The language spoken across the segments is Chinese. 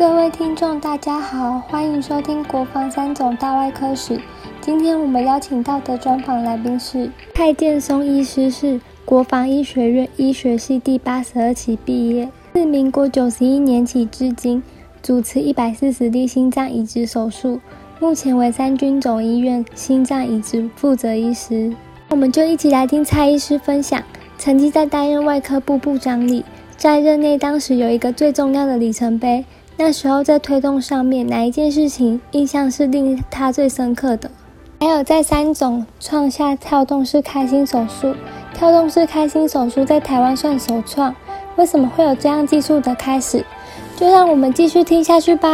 各位听众，大家好，欢迎收听《国防三种大外科史》。今天我们邀请到的专访来宾是蔡建松医师，是国防医学院医学系第八十二期毕业，自民国九十一年起至今，主持一百四十例心脏移植手术，目前为三军总医院心脏移植负责医师。我们就一起来听蔡医师分享，曾经在担任外科部部长里，在任内当时有一个最重要的里程碑。那时候在推动上面，哪一件事情印象是令他最深刻的？还有在三种创下跳动式开心手术，跳动式开心手术在台湾算首创，为什么会有这样技术的开始？就让我们继续听下去吧。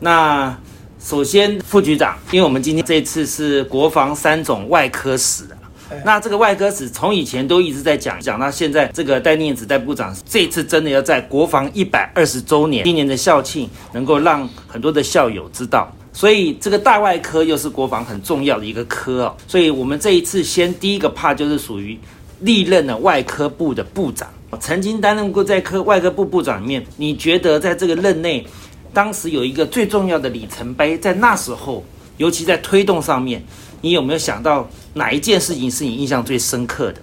那首先，副局长，因为我们今天这次是国防三种外科史的。那这个外科史从以前都一直在讲，讲到现在，这个戴念子戴部长这次真的要在国防一百二十周年今年的校庆，能够让很多的校友知道，所以这个大外科又是国防很重要的一个科哦。所以我们这一次先第一个怕就是属于历任的外科部的部长，曾经担任过在科外科部部长里面，你觉得在这个任内，当时有一个最重要的里程碑，在那时候，尤其在推动上面。你有没有想到哪一件事情是你印象最深刻的？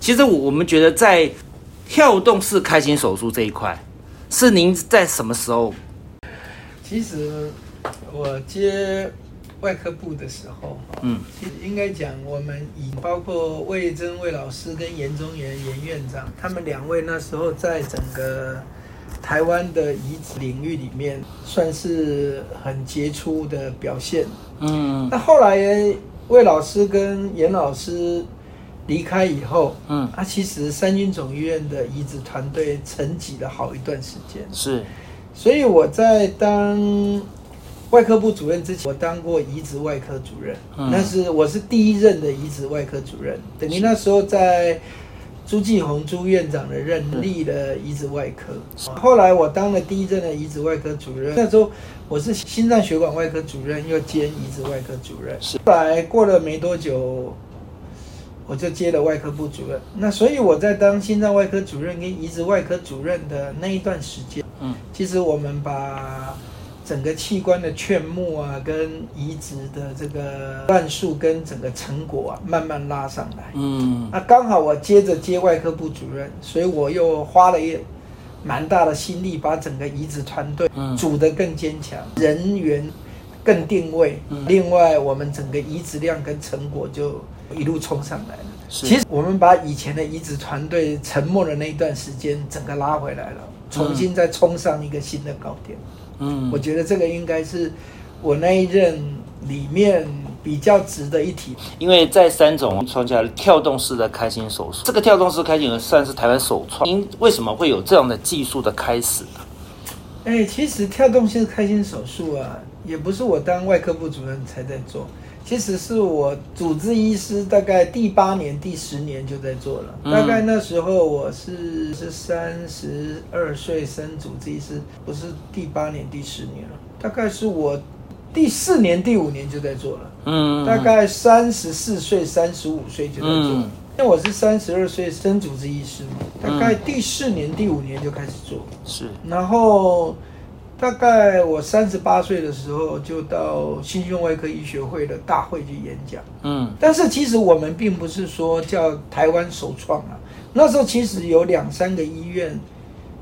其实我我们觉得在跳动式开心手术这一块，是您在什么时候？其实我接外科部的时候，嗯，其实应该讲我们以包括魏征魏老师跟严中元严院长，他们两位那时候在整个。台湾的移植领域里面，算是很杰出的表现。嗯，那后来魏老师跟严老师离开以后，嗯，啊，其实三军总医院的移植团队沉寂了好一段时间。是，所以我在当外科部主任之前，我当过移植外科主任，那是我是第一任的移植外科主任。等于那时候在。朱继红朱院长的任立了移植外科，后来我当了第一任的移植外科主任。那时候我是心脏血管外科主任，又兼移植外科主任。后来过了没多久，我就接了外科部主任。那所以我在当心脏外科主任跟移植外科主任的那一段时间，嗯，其实我们把。整个器官的劝募啊，跟移植的这个乱数跟整个成果啊，慢慢拉上来。嗯，那刚好我接着接外科部主任，所以我又花了一蛮大的心力，把整个移植团队组得更坚强，人员更定位。另外，我们整个移植量跟成果就一路冲上来了。其实我们把以前的移植团队沉默的那一段时间，整个拉回来了，重新再冲上一个新的高点。嗯，我觉得这个应该是我那一任里面比较值得一提，因为在三种创下跳动式的开心手术，这个跳动式开心算是台湾首创。您为什么会有这样的技术的开始呢？哎，其实跳动式开心手术啊，也不是我当外科部主任才在做。其实是我主治医师，大概第八年、第十年就在做了。大概那时候我是是三十二岁升主治医师，不是第八年、第十年了。大概是我第四年、第五年就在做了。嗯，大概三十四岁、三十五岁就在做。因为我是三十二岁升主治医师嘛，大概第四年、第五年就开始做。是，然后。大概我三十八岁的时候，就到心胸外科医学会的大会去演讲。嗯，但是其实我们并不是说叫台湾首创啊。那时候其实有两三个医院，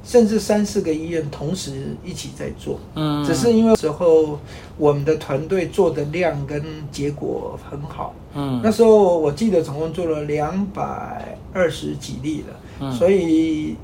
甚至三四个医院同时一起在做。嗯，只是因为时候我们的团队做的量跟结果很好。嗯，那时候我记得总共做了两百二十几例了。嗯，所以。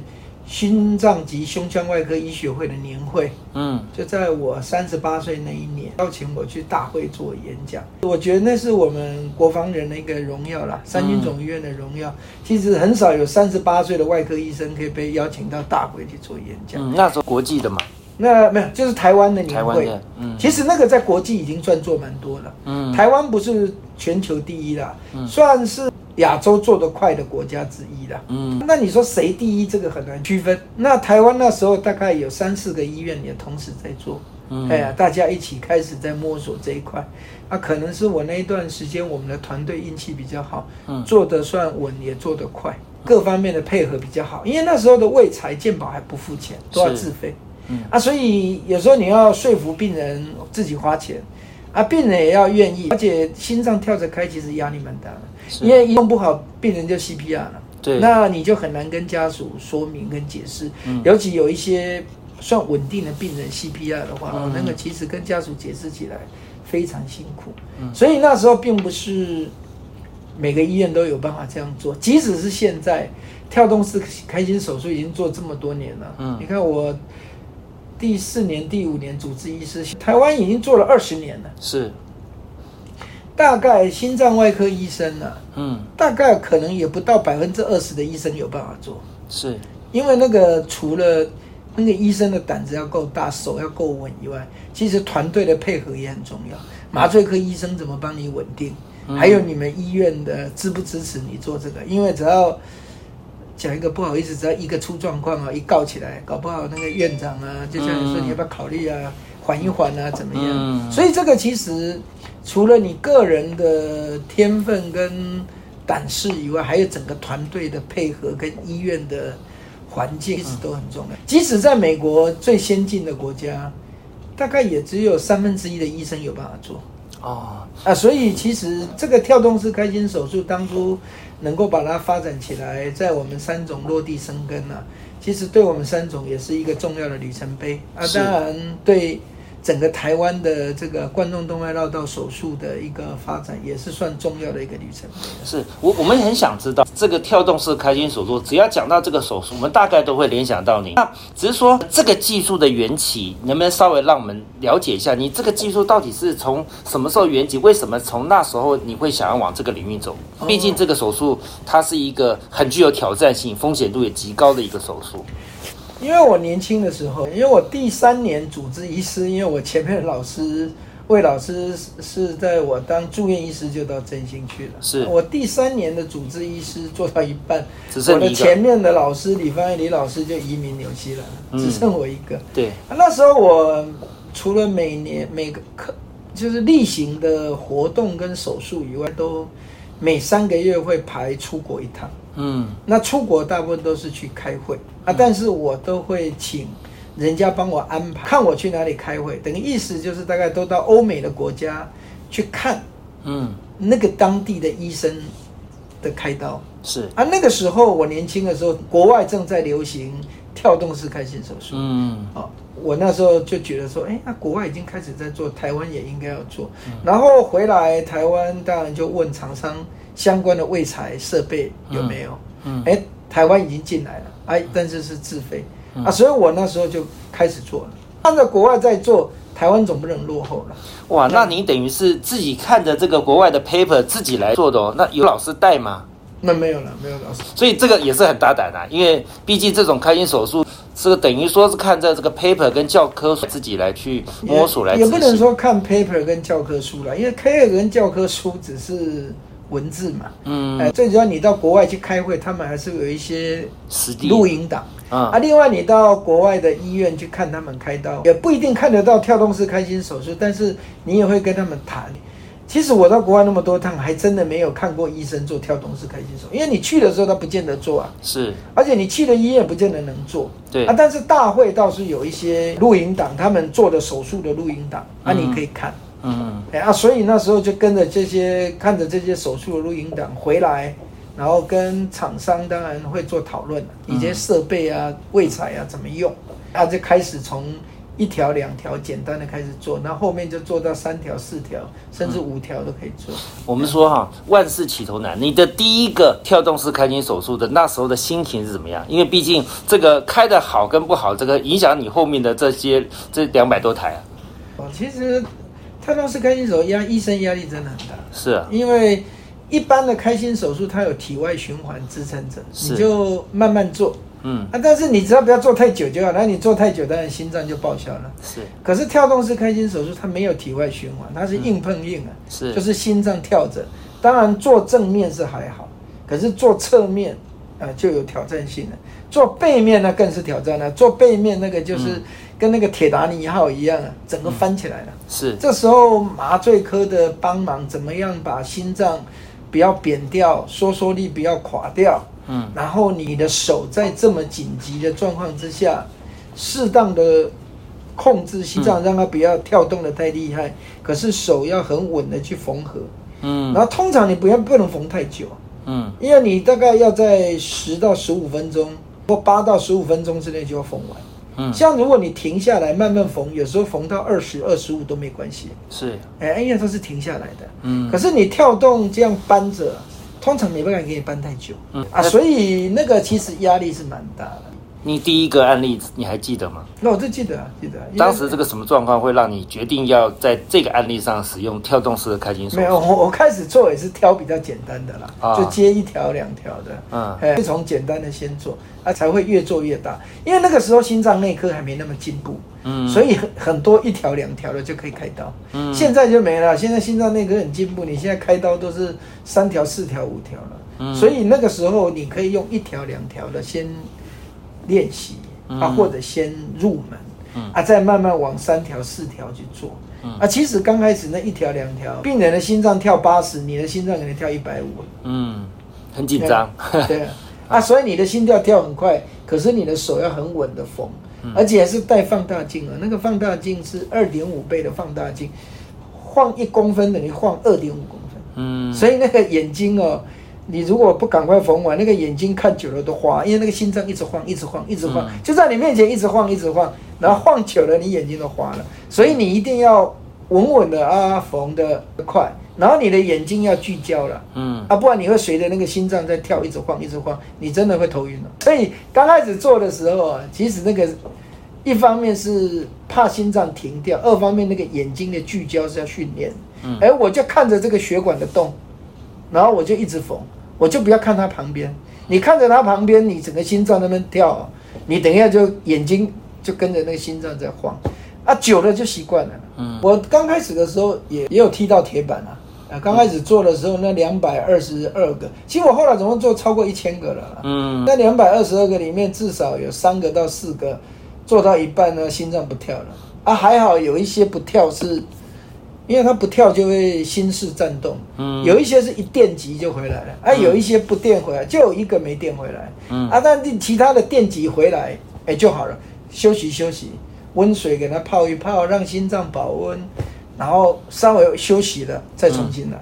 心脏及胸腔外科医学会的年会，嗯，就在我三十八岁那一年，邀请我去大会做演讲。我觉得那是我们国防人的一个荣耀啦，三军总医院的荣耀。其实很少有三十八岁的外科医生可以被邀请到大会去做演讲。嗯，那时候国际的嘛，那没有，就是台湾的年会。嗯，其实那个在国际已经算做蛮多了。嗯，台湾不是全球第一啦，算是。亚洲做得快的国家之一了，嗯，那你说谁第一？这个很难区分。那台湾那时候大概有三四个医院也同时在做，嗯，哎呀，大家一起开始在摸索这一块。那可能是我那一段时间我们的团队运气比较好，嗯，做得算稳，也做得快，各方面的配合比较好。因为那时候的卫财健保还不付钱，都要自费，嗯啊，所以有时候你要说服病人自己花钱，啊，病人也要愿意，而且心脏跳着开，其实压力蛮大的，因为一弄不好，病人就 CPR 了，对，那你就很难跟家属说明跟解释，尤其有一些算稳定的病人 CPR 的话，哦，那个其实跟家属解释起来非常辛苦，所以那时候并不是每个医院都有办法这样做，即使是现在。跳动式开心手术已经做这么多年了，嗯，你看我第四年、第五年主治医师，台湾已经做了二十年了，是，大概心脏外科医生呢，嗯，大概可能也不到百分之二十的医生有办法做，是，因为那个除了那个医生的胆子要够大、手要够稳以外，其实团队的配合也很重要，麻醉科医生怎么帮你稳定，还有你们医院的支不支持你做这个，因为只要。讲一个不好意思，只要一个出状况啊，一告起来，搞不好那个院长啊，就像你说，你要不要考虑啊，缓一缓啊，怎么样？所以这个其实除了你个人的天分跟胆识以外，还有整个团队的配合跟医院的环境，一直都很重要。即使在美国最先进的国家，大概也只有三分之一的医生有办法做。哦啊，所以其实这个跳动式开心手术当初能够把它发展起来，在我们三种落地生根呢，其实对我们三种也是一个重要的里程碑啊。当然对。整个台湾的这个冠状动脉绕道手术的一个发展，也是算重要的一个旅程。是我我们很想知道这个跳动式开心手术，只要讲到这个手术，我们大概都会联想到你。那只是说这个技术的缘起，能不能稍微让我们了解一下？你这个技术到底是从什么时候缘起？为什么从那时候你会想要往这个领域走？毕竟这个手术它是一个很具有挑战性、风险度也极高的一个手术。因为我年轻的时候，因为我第三年主治医师，因为我前面的老师魏老师是在我当住院医师就到振兴去了。是我第三年的主治医师做到一半，我的前面的老师李芳李老师就移民纽西兰，只剩我一个。对，那时候我除了每年每个课就是例行的活动跟手术以外，都每三个月会排出国一趟。嗯，那出国大部分都是去开会。啊，但是我都会请人家帮我安排，看我去哪里开会，等于意思就是大概都到欧美的国家去看，嗯，那个当地的医生的开刀。是。啊，那个时候我年轻的时候，国外正在流行跳动式开心手术，嗯，哦，我那时候就觉得说，哎，那国外已经开始在做，台湾也应该要做，然后回来台湾当然就问厂商。相关的卫材设备有没有？嗯，哎，台湾已经进来了，哎，但是是自费啊，所以我那时候就开始做了。按照国外在做，台湾总不能落后了。哇，那你等于是自己看着这个国外的 paper 自己来做的哦？那有老师带吗？那没有了，没有老师。所以这个也是很大胆的，因为毕竟这种开心手术是等于说是看着这个 paper 跟教科书自己来去摸索来。也不能说看 paper 跟教科书了，因为 paper 跟教科书只是。文字嘛，嗯，哎，最主要你到国外去开会，他们还是有一些实地录音档啊。啊，另外你到国外的医院去看他们开刀，也不一定看得到跳动式开心手术，但是你也会跟他们谈。其实我到国外那么多趟，还真的没有看过医生做跳动式开心手术，因为你去的时候他不见得做啊。是，而且你去的医院不见得能做。对啊，但是大会倒是有一些录音档，他们做的手术的录音档，啊，你可以看。嗯，哎啊，所以那时候就跟着这些看着这些手术的录音档回来，然后跟厂商当然会做讨论，以及设备啊、位材啊怎么用，啊就开始从一条两条简单的开始做，那后面就做到三条、四条，甚至五条都可以做。我们说哈，万事起头难，你的第一个跳动式开心手术的那时候的心情是怎么样？因为毕竟这个开的好跟不好，这个影响你后面的这些这两百多台啊。哦，其实。跳动式开心手术压医生压力真的很大，是啊，因为一般的开心手术它有体外循环支撑着，你就慢慢做，嗯。啊，但是你只要不要做太久就好，那你做太久，当然心脏就报销了。是，可是跳动式开心手术它没有体外循环，它是硬碰硬啊，是，就是心脏跳着，当然做正面是还好，可是做侧面啊就有挑战性了，做背面那更是挑战了，做背面那个就是。跟那个铁达尼号一样啊，整个翻起来了。是，这时候麻醉科的帮忙，怎么样把心脏不要扁掉，收缩力不要垮掉？嗯，然后你的手在这么紧急的状况之下，适当的控制心脏，让它不要跳动的太厉害，可是手要很稳的去缝合。嗯然后通常你不要不能缝太久，嗯因为你大概要在十到十五分钟或八到十五分钟之内就要缝完。嗯，像如果你停下来慢慢缝，有时候缝到二十二十五都没关系，是哎，因为它是停下来的。嗯可是你跳动这样搬着，通常没办法给你搬太久。嗯啊，所以那个其实压力是蛮大的。你第一个案例你还记得吗？那我就记得啊，记得当时这个什么状况会让你决定要在这个案例上使用跳动式的开心手没有，我我开始做也是挑比较简单的啦，啊就接一条两条的，嗯哎，就从简单的先做，啊，才会越做越大。因为那个时候心脏内科还没那么进步，嗯所以很很多一条两条的就可以开刀。嗯现在就没了，现在心脏内科很进步，你现在开刀都是三条、四条、五条了。嗯所以那个时候你可以用一条两条的先练习、啊，嗯。或者先入门，嗯。啊，再慢慢往三条、四条去做。嗯。啊，其实刚开始那一条两条，病人的心脏跳八十，你的心脏可能跳一百五，嗯，很紧张。对啊，啊，所以你的心跳跳很快，可是你的手要很稳的缝，嗯。而且是带放大镜啊，那个放大镜是二点五倍的放大镜，晃一公分等于晃二点五公分，嗯，所以那个眼睛哦，你如果不赶快缝完，那个眼睛看久了都花，因为那个心脏一直晃，一直晃，一直晃，嗯就在你面前一直晃，一直晃，然后晃久了，你眼睛都花了。所以你一定要稳稳的啊，缝的快，然后你的眼睛要聚焦了。嗯啊，不然你会随着那个心脏在跳，一直晃，一直晃，你真的会头晕了。所以刚开始做的时候啊，其实那个一方面是怕心脏停掉，二方面那个眼睛的聚焦是要训练。嗯哎、我就看着这个血管的洞，然后我就一直缝，我就不要看他旁边。你看着他旁边，你整个心脏那边跳啊，你等一下就眼睛就跟着那个心脏在晃，啊，久了就习惯了。嗯我刚开始的时候也也有踢到铁板啊，啊，刚开始做的时候那两百二十二个，其实我后来总共做超过一千个了。嗯那两百二十二个里面至少有三个到四个做到一半呢，心脏不跳了啊，还好有一些不跳是，因为它不跳就会心室颤动，嗯。有一些是一电极就回来了，啊，有一些不电回来，就有一个没电回来，嗯。啊，但是其他的电极回来，哎就好了，休息休息，温水给它泡一泡，让心脏保温，然后稍微休息了再重新来。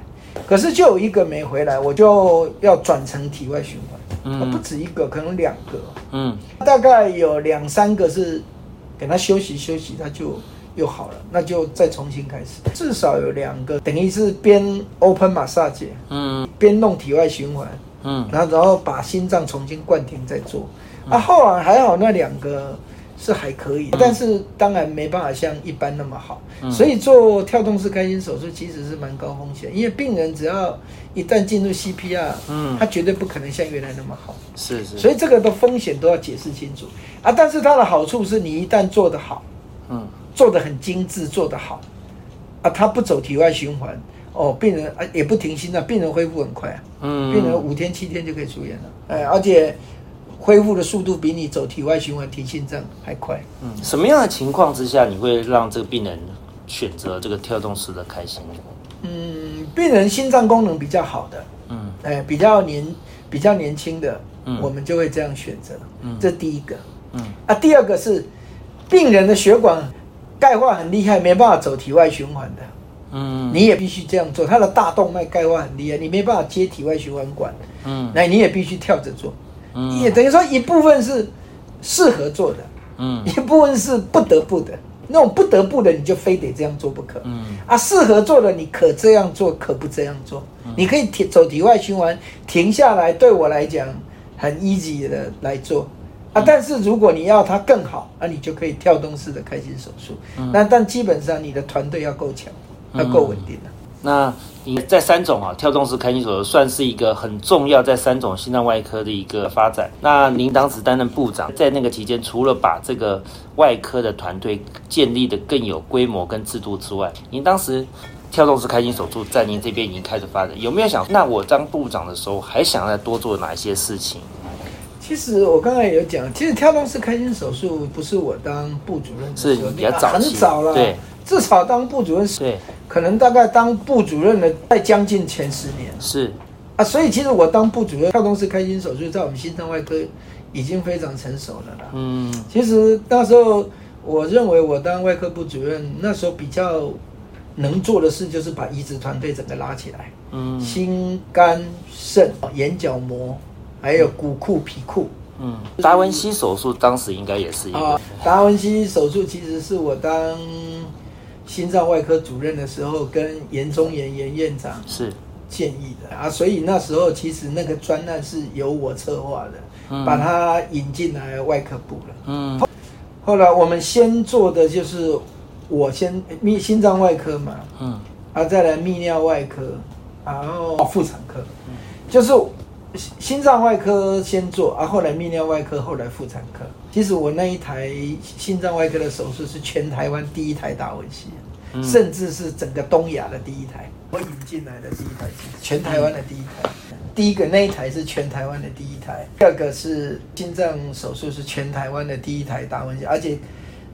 可是就有一个没回来，我就要转成体外循环，嗯。啊不止一个，可能两个，嗯。大概有两三个是给他休息休息，他就又好了，那就再重新开始。至少有两个，等于是边 open massage 嗯边弄体外循环，嗯然后然后把心脏重新灌停再做。啊，后来还好那两个是还可以，但是当然没办法像一般那么好。嗯所以做跳动式开心手术其实是蛮高风险，因为病人只要一旦进入 CPR，嗯他绝对不可能像原来那么好。是是，所以这个的风险都要解释清楚啊。但是它的好处是你一旦做得好，嗯做的很精致，做得好。啊，他不走体外循环。哦，病人啊也不停心脏，病人恢复很快啊，嗯。病人五天七天就可以出院了，哎，而且恢复的速度比你走体外循环停心脏还快。嗯，什么样的情况之下你会让这个病人选择这个跳动式的开心？嗯，病人心脏功能比较好的，嗯。哎，比较年比较年轻的，嗯。我们就会这样选择。嗯。这第一个。嗯。啊，第二个是病人的血管钙化很厉害，没办法走体外循环的，嗯你也必须这样做。他的大动脉钙化很厉害，你没办法接体外循环管，嗯那你也必须跳着做。嗯也等于说一部分是适合做的，嗯一部分是不得不的。那种不得不的，你就非得这样做不可。嗯啊，适合做的你可这样做，可不这样做。你可以停走体外循环，停下来，对我来讲很 easy 的来做。啊，但是如果你要它更好，啊，你就可以跳动式的开心手术。那但基本上你的团队要够强，要够稳定的。那你在三种啊跳动式开心手术算是一个很重要在三种心脏外科的一个发展。那您当时担任部长，在那个期间，除了把这个外科的团队建立的更有规模跟制度之外，您当时跳动式开心手术在您这边已经开始发展，有没有想，那我当部长的时候还想再多做哪一些事情？其实我刚才也有讲，其实跳动式开心手术不是我当部主任的是时候，比较早很早了，对，至少当部主任是对，可能大概当部主任的在将近前十年。是，啊，所以其实我当部主任，跳动式开心手术在我们心脏外科已经非常成熟了啦。嗯。其实那时候我认为我当外科部主任那时候比较能做的事就是把移植团队整个拉起来，嗯。心肝肾眼角膜，还有骨库皮库。嗯，达文西手术当时应该也是一啊个，，达文西手术其实是我当心脏外科主任的时候，跟严忠炎严院长是。建议的。啊，所以那时候其实那个专案是由我策划的，嗯。把它引进来外科部了。嗯。后来我们先做的就是我先泌心脏外科嘛，嗯。啊，再来泌尿外科，然后妇产科，就是心心脏外科先做，啊，后来泌尿外科，后来妇产科。其实我那一台心脏外科的手术是全台湾第一台达文西，嗯甚至是整个东亚的第一台，我引进来的第一台，全台湾的第一台。第一个那一台是全台湾的第一台，第二个是心脏手术是全台湾的第一台达文西，而且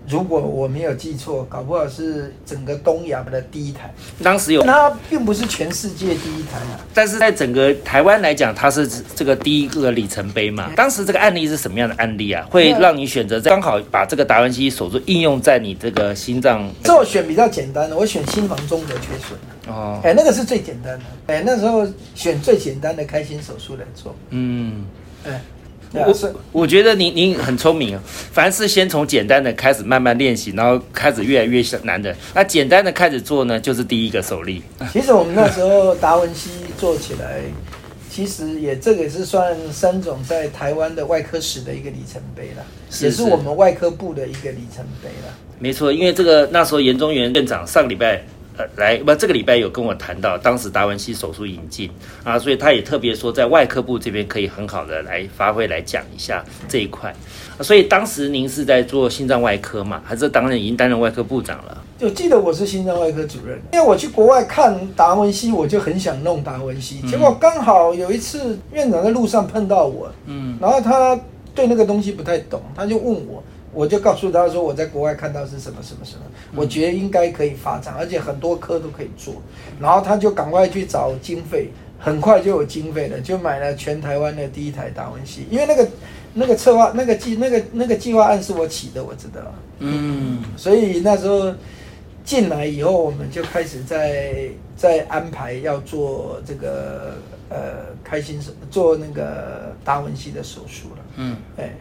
如果我没有记错，搞不好是整个东亚的第一台。当时有，它并不是全世界第一台啊。但是在整个台湾来讲，它是这个第一个里程碑嘛。当时这个案例是什么样的案例啊？会让你选择刚好把这个达文西手术应用在你这个心脏这我选比较简单的，我选心房中隔缺损。哦，哎，那个是最简单的。哎，那时候选最简单的开心手术来做。嗯。哎，我我觉得您您很聪明啊，凡是先从简单的开始慢慢练习，然后开始越来越难的。那简单的开始做呢，就是第一个手力。其实我们那时候达文西做起来，其实也这个也是算三种在台湾的外科史的一个里程碑了，也是我们外科部的一个里程碑了。没错，因为这个那时候严中元院长上个礼拜。呃，来不，这个礼拜有跟我谈到当时达文西手术引进啊，所以他也特别说在外科部这边可以很好的来发挥来讲一下这一块、啊所以当时您是在做心脏外科嘛，还是当然已经担任外科部长了？就记得我是心脏外科主任，因为我去国外看达文西，我就很想弄达文西。结果刚好有一次院长在路上碰到我，嗯然后他对那个东西不太懂，他就问我，我就告诉他说我在国外看到是什么什么什么，我觉得应该可以发展，而且很多科都可以做。然后他就赶快去找经费，很快就有经费了，就买了全台湾的第一台达文西，因为那个那个策划那个计那个那个计划案是我起的，我知道。嗯所以那时候进来以后，我们就开始在在安排要做这个呃开心手做那个达文西的手术了。嗯。哎，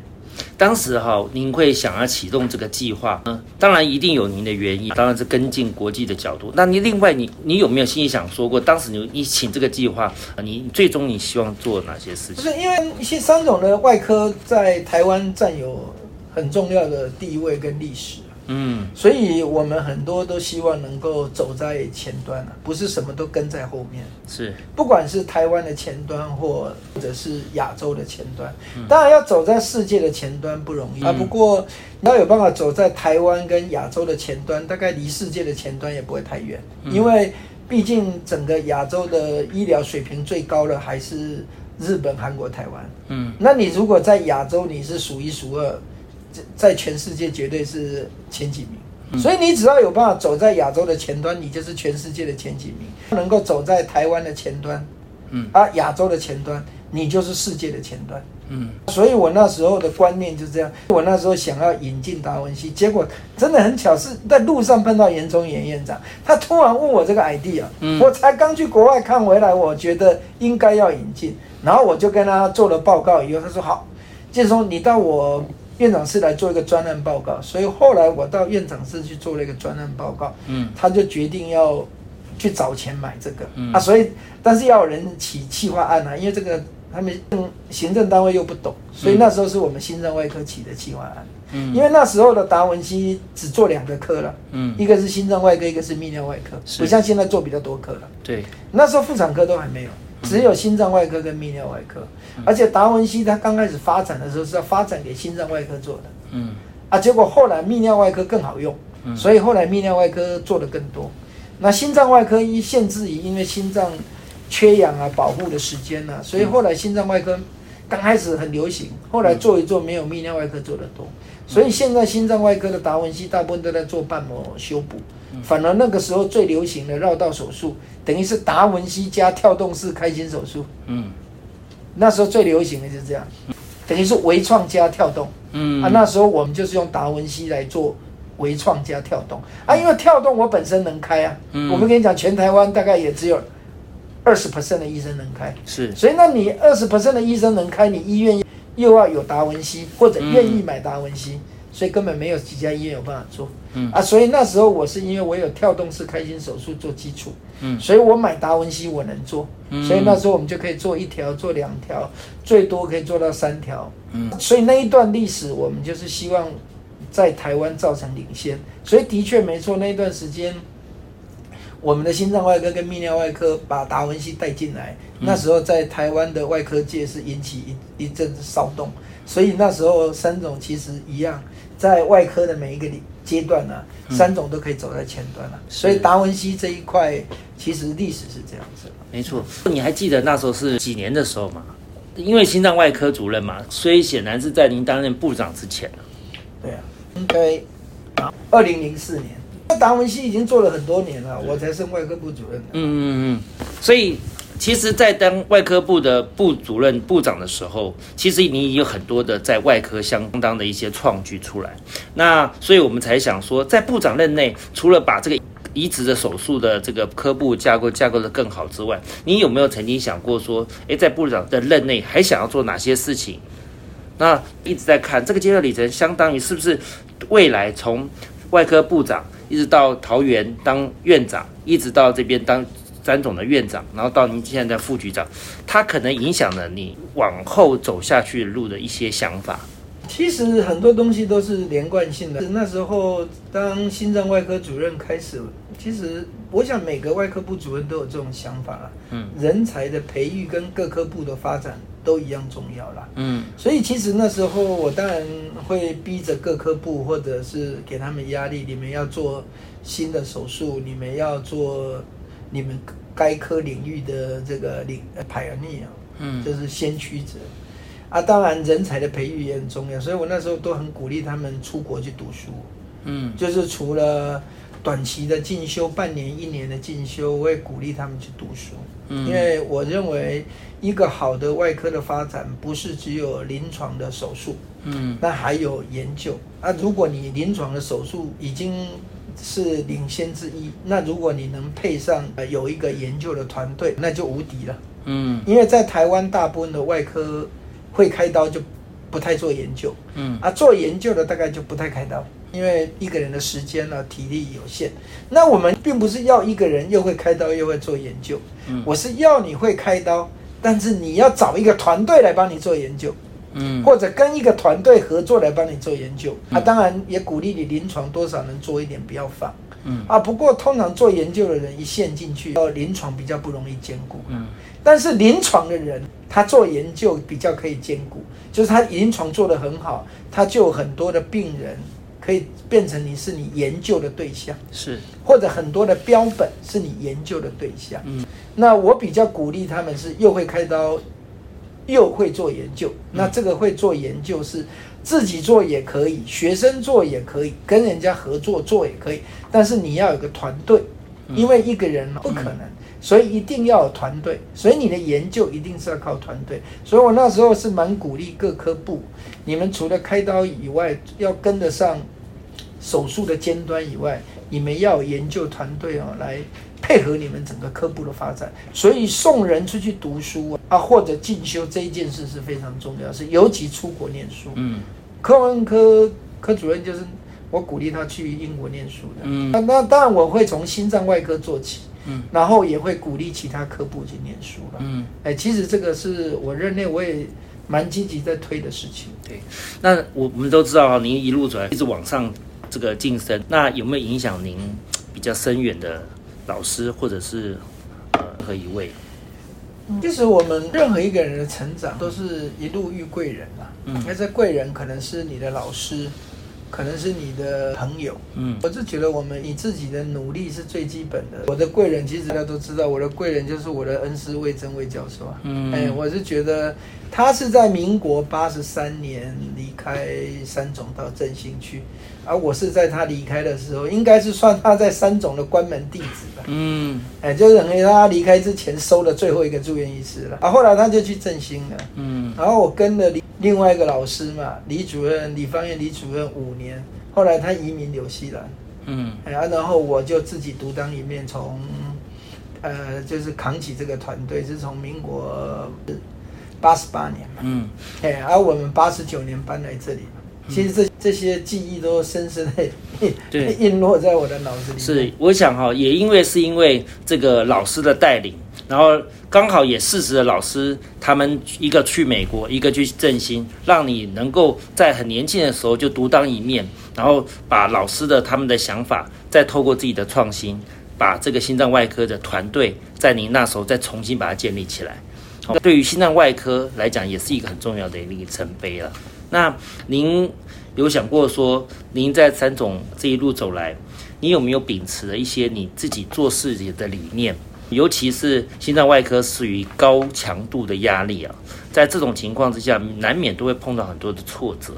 当时哈，您会想要启动这个计划，嗯，当然一定有您的原因，当然是跟进国际的角度。那你另外你你有没有心里想说过，当时你你请这个计划，你最终你希望做哪些事情？就是因为一些三种的外科在台湾占有很重要的地位跟历史。嗯所以我们很多都希望能够走在前端啊，不是什么都跟在后面。是不管是台湾的前端或或者是亚洲的前端，当然要走在世界的前端不容易、啊。不过你要有办法走在台湾跟亚洲的前端，大概离世界的前端也不会太远，因为毕竟整个亚洲的医疗水平最高的还是日本、韩国、台湾。嗯那你如果在亚洲你是数一数二，在在全世界绝对是前几名。所以你只要有办法走在亚洲的前端，你就是全世界的前几名；能够走在台湾的前端，嗯啊，亚洲的前端，你就是世界的前端。嗯所以我那时候的观念就是这样。我那时候想要引进达文西，结果真的很巧，是在路上碰到严忠严院长，他突然问我这个 idea，、嗯我才刚去国外看回来，我觉得应该要引进，然后我就跟他做了报告，以后他说好，建松你到我院长室来做一个专案报告，所以后来我到院长室去做了一个专案报告，嗯。他就决定要去找钱买这个、嗯。啊，所以但是要有人起企划案啊，因为这个他们嗯行政单位又不懂，所以那时候是我们心脏外科起的企划案，嗯。因为那时候的达文西只做两个科了，嗯，一个是心脏外科，一个是泌尿外科，不像现在做比较多科了。对，那时候妇产科都还没有，只有心脏外科跟泌尿外科，而且达文西它刚开始发展的时候是要发展给心脏外科做的。嗯。啊，结果后来泌尿外科更好用，所以后来泌尿外科做的更多。那心脏外科一限制于因为心脏缺氧啊，保护的时间啊，所以后来心脏外科刚开始很流行，后来做一做没有泌尿外科做的多，所以现在心脏外科的达文西大部分都在做瓣膜修补，反而那个时候最流行的绕道手术，等于是达文西加跳动式开心手术，嗯那时候最流行的就是这样，等于是微创加跳动。嗯。啊，那时候我们就是用达文西来做微创加跳动。啊，因为跳动我本身能开啊，嗯。我们跟你讲，全台湾大概也只有二十 percent 的医生能开，是，所以那你二十 percent 的医生能开，你医院又要有达文西或者愿意买达文西，所以根本没有几家医院有办法做，嗯。啊，所以那时候我是因为我有跳动式开心手术做基础，嗯，所以我买达文西我能做，所以那时候我们就可以做一条，做两条，最多可以做到三条，嗯，所以那一段历史我们就是希望。在台湾造成领先，所以的确没错。那一段时间，我们的心脏外科跟泌尿外科把达文西带进来，那时候在台湾的外科界是引起一一阵子骚动。所以那时候三种其实一样，在外科的每一个阶段呢，三种都可以走在前端了。所以达文西这一块其实历史是这样子。没错，你还记得那时候是几年的时候吗？因为心脏外科主任嘛，所以显然是在您担任部长之前对啊。应该啊，二零零四年，那达文西已经做了很多年了，我才升外科部主任。嗯嗯嗯，所以其实，在当外科部的部主任、部长的时候，其实你也有很多的在外科相当的一些创举出来。那所以我们才想说，在部长任内，除了把这个移植的手术的这个科部架构架构的更好之外，你有没有曾经想过说，诶，在部长的任内还想要做哪些事情？那一直在看这个阶段里程，相当于是不是未来从外科部长一直到桃园当院长，一直到这边当詹总的院长，然后到您现在的副局长，他可能影响了你往后走下去路的一些想法。其实很多东西都是连贯性的。那时候当心脏外科主任开始，其实我想每个外科部主任都有这种想法了。嗯，人才的培育跟各科部的发展都一样重要啦。嗯，所以其实那时候我当然会逼着各科部，或者是给他们压力，你们要做新的手术，你们要做你们该科领域的这个领排逆啊，嗯，就是先驱者。啊，当然人才的培育也很重要，所以我那时候都很鼓励他们出国去读书。嗯，就是除了短期的进修，半年、一年的进修，我也鼓励他们去读书。嗯，因为我认为一个好的外科的发展，不是只有临床的手术，嗯，那还有研究。啊，如果你临床的手术已经是领先之一，那如果你能配上有一个研究的团队，那就无敌了。嗯，因为在台湾大部分的外科。会开刀就不太做研究，嗯啊，做研究的大概就不太开刀，因为一个人的时间呢体力有限。那我们并不是要一个人又会开刀又会做研究，嗯，我是要你会开刀，但是你要找一个团队来帮你做研究，嗯，或者跟一个团队合作来帮你做研究。啊，当然也鼓励你临床多少能做一点，不要放，嗯啊。不过通常做研究的人一陷进去，到临床比较不容易兼顾，嗯。但是临床的人，他做研究比较可以兼顾，就是他临床做得很好，他就有很多的病人可以变成你是你研究的对象，是或者很多的标本是你研究的对象。嗯，那我比较鼓励他们是又会开刀，又会做研究。那这个会做研究是自己做也可以，学生做也可以，跟人家合作做也可以，但是你要有个团队，因为一个人不可能。所以一定要有团队，所以你的研究一定是要靠团队。所以我那时候是蛮鼓励各科部，你们除了开刀以外，要跟得上手术的尖端以外，你们要研究团队哦，来配合你们整个科部的发展。所以送人出去读书啊，或者进修这一件事是非常重要，是尤其出国念书。嗯，科文科科主任就是我鼓励他去英国念书的。嗯，那当然我会从心脏外科做起。嗯，然后也会鼓励其他科部去念书了。嗯，哎，其实这个是我任内我也蛮积极在推的事情。对，那我我们都知道啊，您一路走来一直往上这个晋升，那有没有影响您比较深远的老师或者是呃何一位？其实我们任何一个人的成长都是一路遇贵人嘛。嗯，那这贵人可能是你的老师。可能是你的朋友，嗯，我是觉得我们你自己的努力是最基本的。我的贵人其实大家都知道，我的贵人就是我的恩师魏征魏教授啊，嗯，哎，我是觉得他是在民国八十三年离开三总到振兴去，而我是在他离开的时候，应该是算他在三总的关门弟子吧，嗯，哎，就是等于他离开之前收的最后一个住院医师了，啊，后来他就去振兴了，嗯，然后我跟了李。另外一个老师嘛，李主任李方燕李主任五年，后来他移民纽西兰，嗯。哎啊，然后我就自己独当一面从，呃，就是扛起这个团队，是从民国八十八年嘛，嗯。哎，而、我们八十九年搬来这里嘛。其实这这些记忆都深深的 对 印落在我的脑子里。是，我想哈、也因为是因为这个老师的带领，然后刚好也适时的老师他们一个去美国，一个去振兴，让你能够在很年轻的时候就独当一面，然后把老师的他们的想法，再透过自己的创新，把这个心脏外科的团队在您那时候再重新把它建立起来。好，对于心脏外科来讲，也是一个很重要的一个里程碑了。那您有想过说，您在三总这一路走来，你有没有秉持了一些你自己做事情的理念？尤其是心脏外科属于高强度的压力啊，在这种情况之下，难免都会碰到很多的挫折。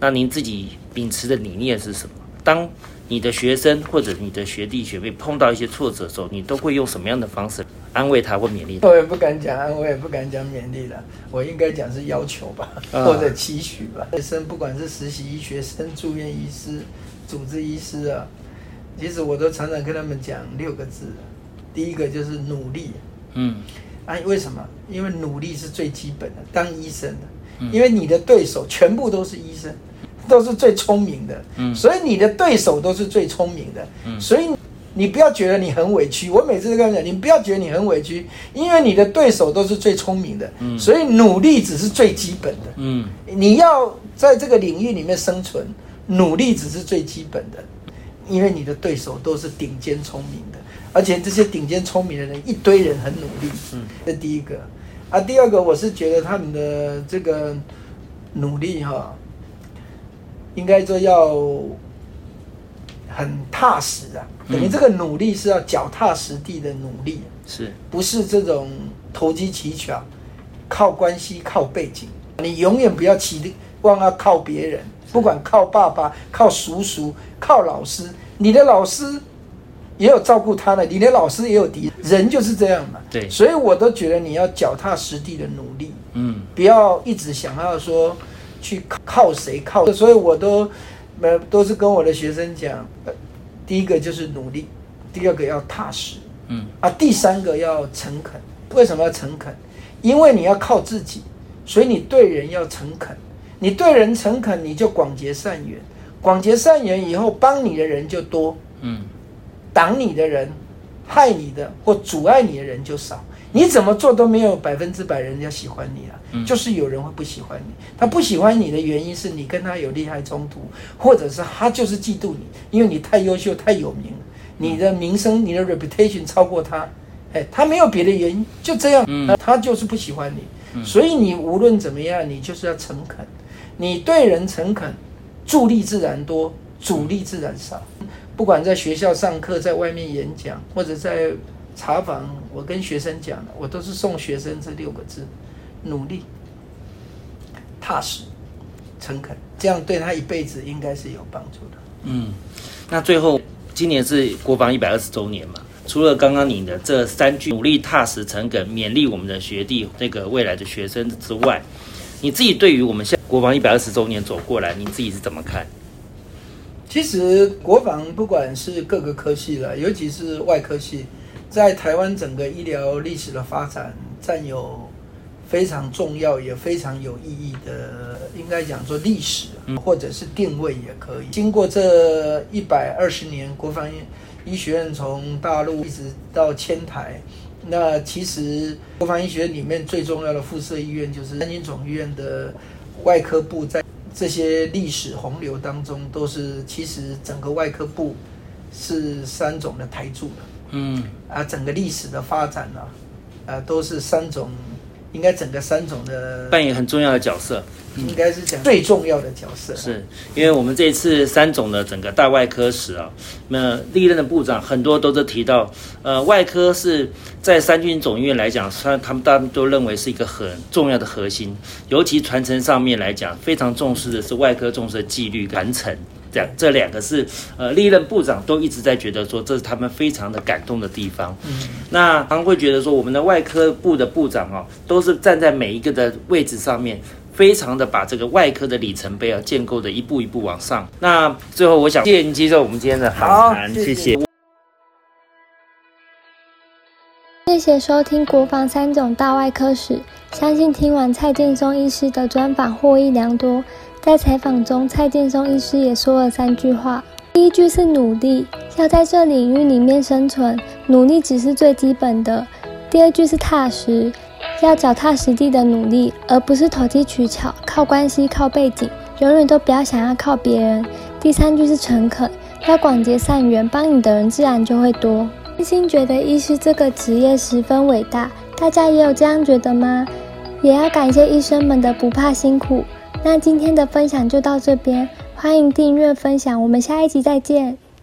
那您自己秉持的理念是什么？当你的学生或者你的学弟学妹碰到一些挫折的时候，你都会用什么样的方式安慰他或勉励他？我也不敢讲安慰，也不敢讲勉励了，我应该讲是要求吧，啊或者期许吧。学生不管是实习医学生、住院医师、主治医师啊，其实我都常常跟他们讲六个字，第一个就是努力。嗯啊，为什么？因为努力是最基本的。当医生的，因为你的对手全部都是医生，都是最聪明的，嗯所以你的对手都是最聪明的，嗯所以你不要觉得你很委屈。我每次都跟他们讲，你不要觉得你很委屈，因为你的对手都是最聪明的，嗯所以努力只是最基本的。嗯你要在这个领域里面生存，努力只是最基本的，因为你的对手都是顶尖聪明的，而且这些顶尖聪明的人，一堆人很努力。嗯，这第一个。啊，第二个，我是觉得他们的这个努力哈，应该说要很踏实啊，等于嗯这个努力是要脚踏实地的努力。是不是这种投机取巧，靠关系、靠背景。你永远不要期望要靠别人，不管靠爸爸、靠叔叔、靠老师，你的老师也有照顾他的，你的老师也有敌人，人就是这样嘛。对所以我都觉得你要脚踏实地的努力，嗯不要一直想要说去靠谁靠，所以我都呃都是跟我的学生讲，呃第一个就是努力，第二个要踏实。嗯啊，第三个要诚恳。为什么要诚恳？因为你要靠自己，所以你对人要诚恳。你对人诚恳，你就广结善缘。广结善缘以后，帮你的人就多，嗯挡你的人、害你的或阻碍你的人就少。你怎么做都没有百分之百人家喜欢你啊，嗯就是有人会不喜欢你。他不喜欢你的原因是你跟他有利害冲突，或者是他就是嫉妒你，因为你太优秀、太有名了，你的名声、你的 reputation 超过他。哎，他没有别的原因，就这样，他就是不喜欢你。所以你无论怎么样，你就是要诚恳，你对人诚恳，助力自然多，阻力自然少。不管在学校上课，在外面演讲，或者在茶房，我跟学生讲的，我都是送学生这六个字：努力、踏实、诚恳，这样对他一辈子应该是有帮助的。嗯。那最后，今年是国防一百二十周年嘛？除了刚刚你的这三句努力、踏实、诚恳，勉励我们的学弟那个未来的学生之外，你自己对于我们现在国防一百二十周年走过来，你自己是怎么看？其实国防不管是各个科系了，尤其是外科系，在台湾整个医疗历史的发展占有非常重要也非常有意义的，应该讲做历史或者是定位也可以。经过这一百二十年，国防医学院从大陆一直到迁台，那其实国防医学院里面最重要的附设医院就是南京总医院的外科部在。这些历史洪流当中，都是其实整个外科部是三种的台柱嗯啊，整个历史的发展呢、啊，都是三种，应该整个三种的，扮演很重要的角色。应该是讲最重要的角色。是因为我们这一次三种的整个大外科史啊，那历任的部长很多都是提到，呃，外科是在三军总医院来讲，虽然他们大家都认为是一个很重要的核心，尤其传承上面来讲，非常重视的是外科重视的纪律传承。这样这两个是呃历任部长都一直在觉得说，这是他们非常的感动的地方。嗯，那他们会觉得说，我们的外科部的部长哦，都是站在每一个的位置上面，非非常的把这个外科的里程碑啊建构的一步一步往上。那最后我想谢谢您接受我们今天的访谈，谢谢。谢谢收听《国防三种大外科史》，相信听完蔡建松医师的专访获益良多。在采访中，蔡建松医师也说了三句话：第一句是努力，要在这领域里面生存，努力只是最基本的；第二句是踏实，要脚踏实地的努力，而不是投机取巧、靠关系、靠背景，永远都不要想要靠别人；第三句是诚恳，要广结善缘，帮你的人自然就会多。真心觉得医师这个职业十分伟大，大家也有这样觉得吗？也要感谢医生们的不怕辛苦。那今天的分享就到这边，欢迎订阅分享，我们下一集再见。